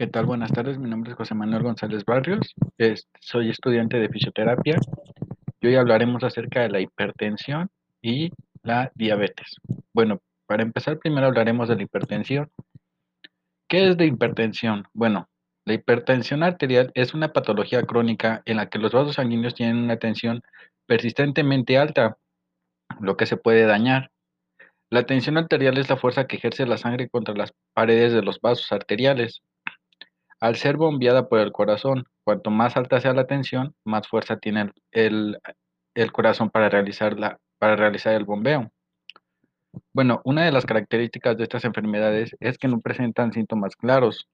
¿Qué tal? Buenas tardes, mi nombre es José Manuel González Barrios, soy estudiante de fisioterapia y hoy hablaremos acerca de la hipertensión y la diabetes. Bueno, para empezar primero hablaremos de la hipertensión. ¿Qué es la hipertensión? Bueno, la hipertensión arterial es una patología crónica en la que los vasos sanguíneos tienen una tensión persistentemente alta, lo que se puede dañar. La tensión arterial es la fuerza que ejerce la sangre contra las paredes de los vasos arteriales. Al ser bombeada por el corazón, cuanto más alta sea la tensión, más fuerza tiene el, el- corazón para realizar, la- para realizar el bombeo. Bueno, una de las características de estas enfermedades es que no presentan síntomas claros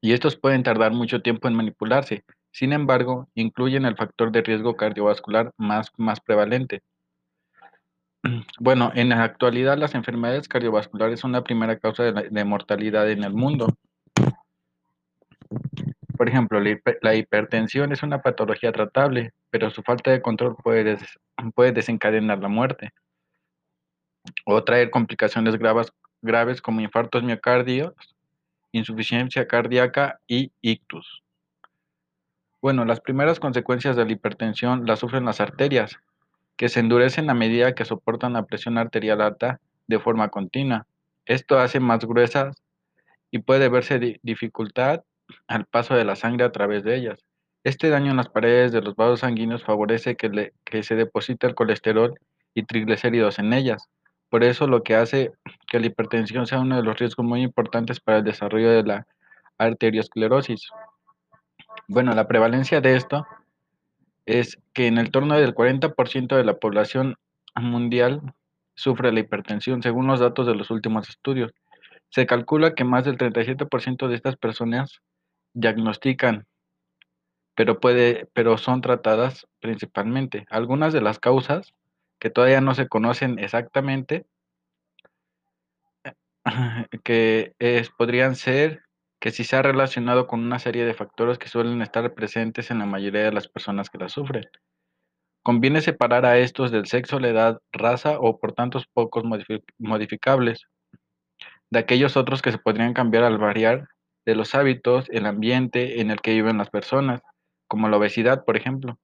y estos pueden tardar mucho tiempo en manipularse. Sin embargo, incluyen el factor de riesgo cardiovascular más, más prevalente. Bueno, en la actualidad las enfermedades cardiovasculares son la primera causa de, de mortalidad en el mundo. Por ejemplo, la, hiper- la hipertensión es una patología tratable, pero su falta de control puede, des- puede desencadenar la muerte o traer complicaciones graves, graves como infartos miocardios, insuficiencia cardíaca y ictus. Bueno, las primeras consecuencias de la hipertensión las sufren las arterias, que se endurecen a medida que soportan la presión arterial alta de forma continua. Esto hace más gruesas y puede verse di- dificultad al paso de la sangre a través de ellas. Este daño en las paredes de los vasos sanguíneos favorece que, se deposite el colesterol y triglicéridos en ellas. Por eso lo que hace que la hipertensión sea uno de los riesgos muy importantes para el desarrollo de la arteriosclerosis. Bueno, la prevalencia de esto es que en el torno del 40% de la población mundial sufre la hipertensión, según los datos de los últimos estudios. Se calcula que más del 37% de estas personas diagnostican, pero, puede, pero son tratadas principalmente. Algunas de las causas que todavía no se conocen exactamente, que es, podrían ser que si se ha relacionado con una serie de factores que suelen estar presentes en la mayoría de las personas que la sufren. Conviene separar a estos del sexo, la edad, raza o por tantos pocos modifi- modificables, de aquellos otros que se podrían cambiar al variar de los hábitos, el ambiente en el que viven las personas, como la obesidad, por ejemplo.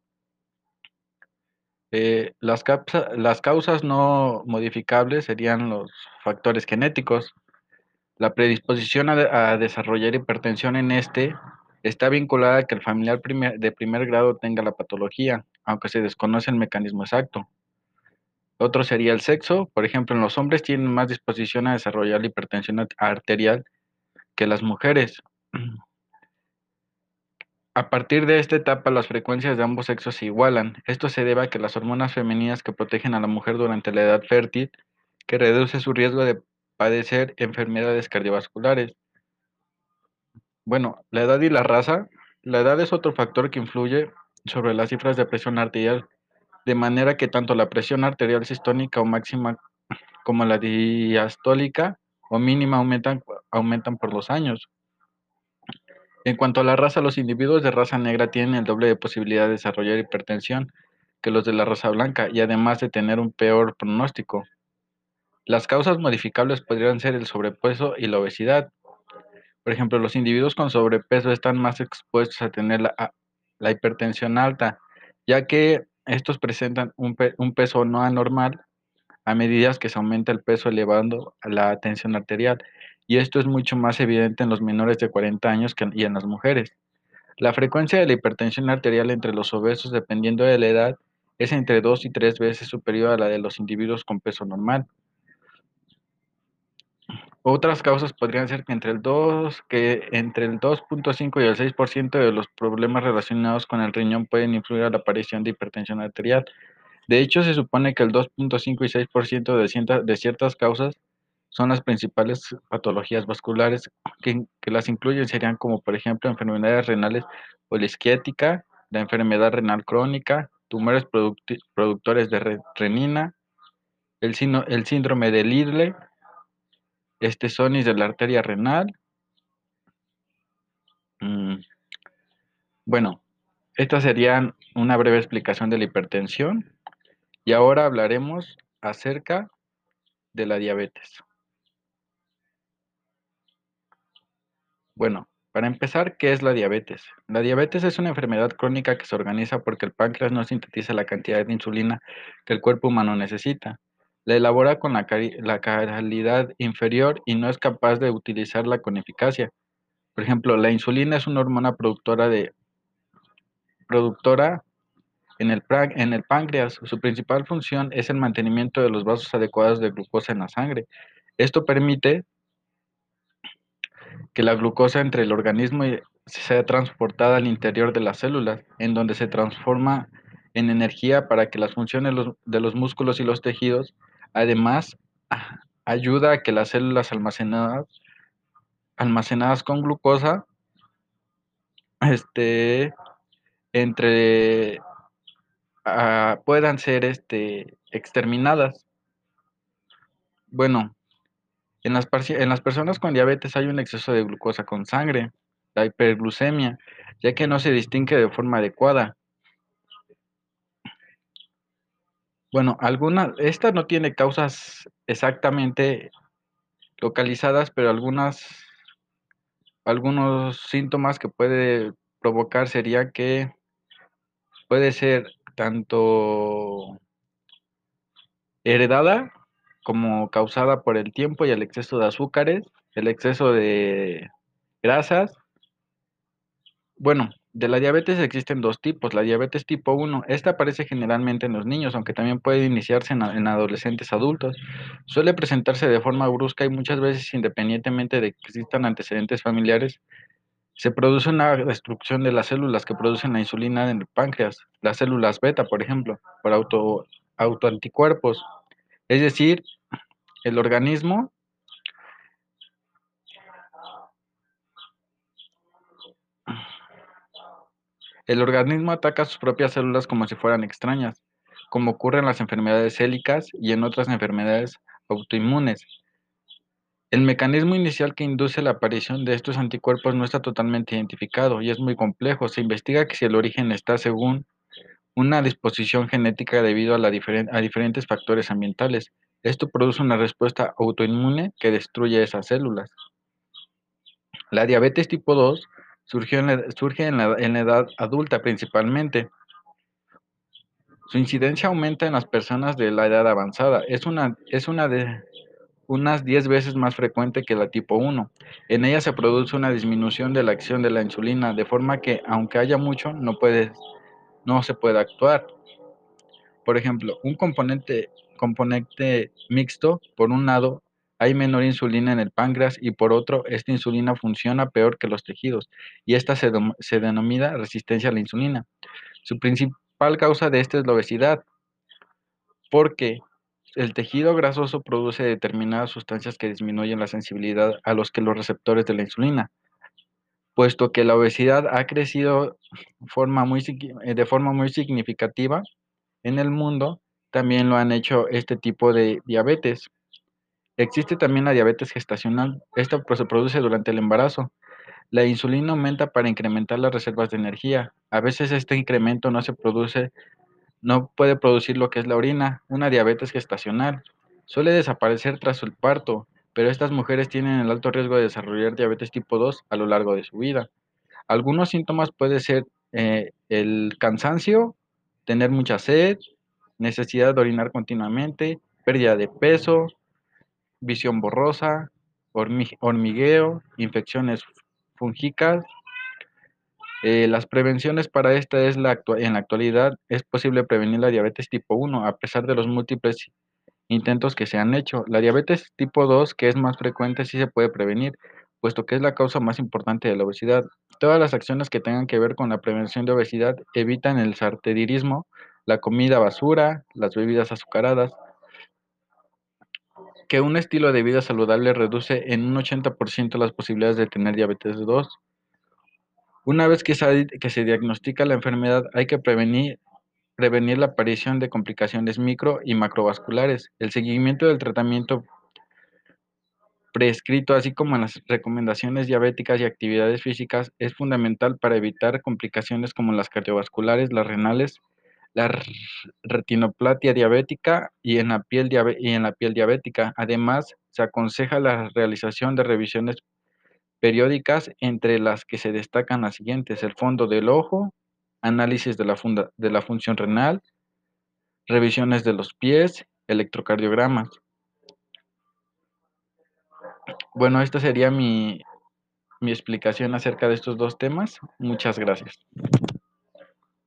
Eh, las, causas no modificables serían los factores genéticos. La predisposición a, de- a desarrollar hipertensión en este está vinculada a que el familiar de primer grado tenga la patología, aunque se desconoce el mecanismo exacto. Otro sería el sexo. Por ejemplo, en los hombres tienen más disposición a desarrollar la hipertensión art- arterial que las mujeres. A partir de esta etapa, las frecuencias de ambos sexos se igualan. Esto se debe a que las hormonas femeninas que protegen a la mujer durante la edad fértil, que reduce su riesgo de padecer enfermedades cardiovasculares. Bueno, la edad y la raza. La edad es otro factor que influye sobre las cifras de presión arterial, de manera que tanto la presión arterial sistónica o máxima como la diastólica o mínima aumentan, aumentan por los años. En cuanto a la raza, los individuos de raza negra tienen el doble de posibilidad de desarrollar hipertensión que los de la raza blanca y además de tener un peor pronóstico. Las causas modificables podrían ser el sobrepeso y la obesidad. Por ejemplo, los individuos con sobrepeso están más expuestos a tener la, hipertensión alta, ya que estos presentan un, un peso no anormal a medida que se aumenta el peso elevando la tensión arterial. Y esto es mucho más evidente en los menores de 40 años y en las mujeres. La frecuencia de la hipertensión arterial entre los obesos, dependiendo de la edad, es entre 2 y 3 veces superior a la de los individuos con peso normal. Otras causas podrían ser que entre el 2, que entre el 2.5 y el 6% de los problemas relacionados con el riñón pueden influir a la aparición de hipertensión arterial. De hecho, se supone que el 2.5 y 6% de, cienta- de ciertas causas son las principales patologías vasculares que, que las incluyen serían como por ejemplo enfermedades renales poliquística, la enfermedad renal crónica, tumores productores de re- renina, el, síndrome de Lidle, estesonis de la arteria renal. Mm, bueno, estas serían una breve explicación de la hipertensión y ahora hablaremos acerca de la diabetes. Bueno, Para empezar, ¿qué es la diabetes? La diabetes es una enfermedad crónica que se organiza porque el páncreas no sintetiza la cantidad de insulina que el cuerpo humano necesita. La elabora con la, calidad inferior y no es capaz de utilizarla con eficacia. Por ejemplo, la insulina es una hormona productora en el, en el páncreas. Su principal función es el mantenimiento de los vasos adecuados de glucosa en la sangre. Esto permite que la glucosa entre el organismo sea transportada al interior de las células, en donde se transforma en energía para que las funciones de los músculos y los tejidos. Además, ayuda a que las células almacenadas, almacenadas con glucosa este, entre, ah, puedan ser este, exterminadas. Bueno, en las, personas con diabetes hay un exceso de glucosa con sangre, la hiperglucemia, ya que no se distingue de forma adecuada. Bueno, alguna, esta no tiene causas exactamente localizadas, pero algunas, algunos síntomas que puede provocar sería que puede ser tanto heredada como causada por el tiempo y el exceso de azúcares, el exceso de grasas. Bueno, de la diabetes existen dos tipos. La diabetes tipo 1, esta aparece generalmente en los niños, aunque también puede iniciarse en, en, adolescentes adultos. Suele presentarse de forma brusca y muchas veces independientemente de que existan antecedentes familiares. Se produce una destrucción de las células que producen la insulina en el páncreas, las células beta, por ejemplo, por auto, autoanticuerpos. Es decir, el organismo El organismo ataca sus propias células como si fueran extrañas, como ocurre en las enfermedades célicas y en otras enfermedades autoinmunes. El mecanismo inicial que induce la aparición de estos anticuerpos no está totalmente identificado y es muy complejo. Se investiga que si el origen está según una disposición genética debido a, a diferentes factores ambientales. Esto produce una respuesta autoinmune que destruye esas células. La diabetes tipo 2 surgió en surge en la, edad adulta principalmente. Su incidencia aumenta en las personas de la edad avanzada. Es una, es una de unas 10 veces más frecuente que la tipo 1. En ella se produce una disminución de la acción de la insulina, de forma que aunque haya mucho, no, no se puede actuar. Por ejemplo, un componente, componente mixto, por un lado, hay menor insulina en el páncreas y por otro, esta insulina funciona peor que los tejidos y esta se, denomina resistencia a la insulina. Su principal causa de esta es la obesidad, porque el tejido grasoso produce determinadas sustancias que disminuyen la sensibilidad a los que los receptores de la insulina. Puesto que la obesidad ha crecido de forma muy significativa, en el mundo también lo han hecho este tipo de diabetes. Existe también la diabetes gestacional. Esta pues, se produce durante el embarazo. La insulina aumenta para incrementar las reservas de energía. A veces este incremento no se produce, no puede producir lo que es la orina, una diabetes gestacional. Suele desaparecer tras el parto, pero estas mujeres tienen el alto riesgo de desarrollar diabetes tipo 2 a lo largo de su vida. Algunos síntomas pueden ser eh, el cansancio, tener mucha sed, necesidad de orinar continuamente, pérdida de peso, visión borrosa, hormigueo, infecciones fúngicas. Eh, las prevenciones para esta es la en la actualidad es posible prevenir la diabetes tipo 1 a pesar de los múltiples intentos que se han hecho. La diabetes tipo 2, que es más frecuente, sí se puede prevenir, puesto que es la causa más importante de la obesidad. Todas las acciones que tengan que ver con la prevención de obesidad evitan el sartedirismo, la comida basura, las bebidas azucaradas, que un estilo de vida saludable reduce en un 80% las posibilidades de tener diabetes 2. Una vez que se, que se diagnostica la enfermedad, hay que prevenir, prevenir la aparición de complicaciones micro y macrovasculares. El seguimiento del tratamiento prescrito, así como las recomendaciones diabéticas y actividades físicas, es fundamental para evitar complicaciones como las cardiovasculares, las renales, la retinoplatia diabética y en la piel, y en la piel diabética. Además, se aconseja la realización de revisiones periódicas, entre las que se destacan las siguientes, el fondo del ojo, análisis de la, funda, de la función renal, revisiones de los pies, electrocardiogramas. Bueno, esta sería mi, mi explicación acerca de estos dos temas. Muchas gracias.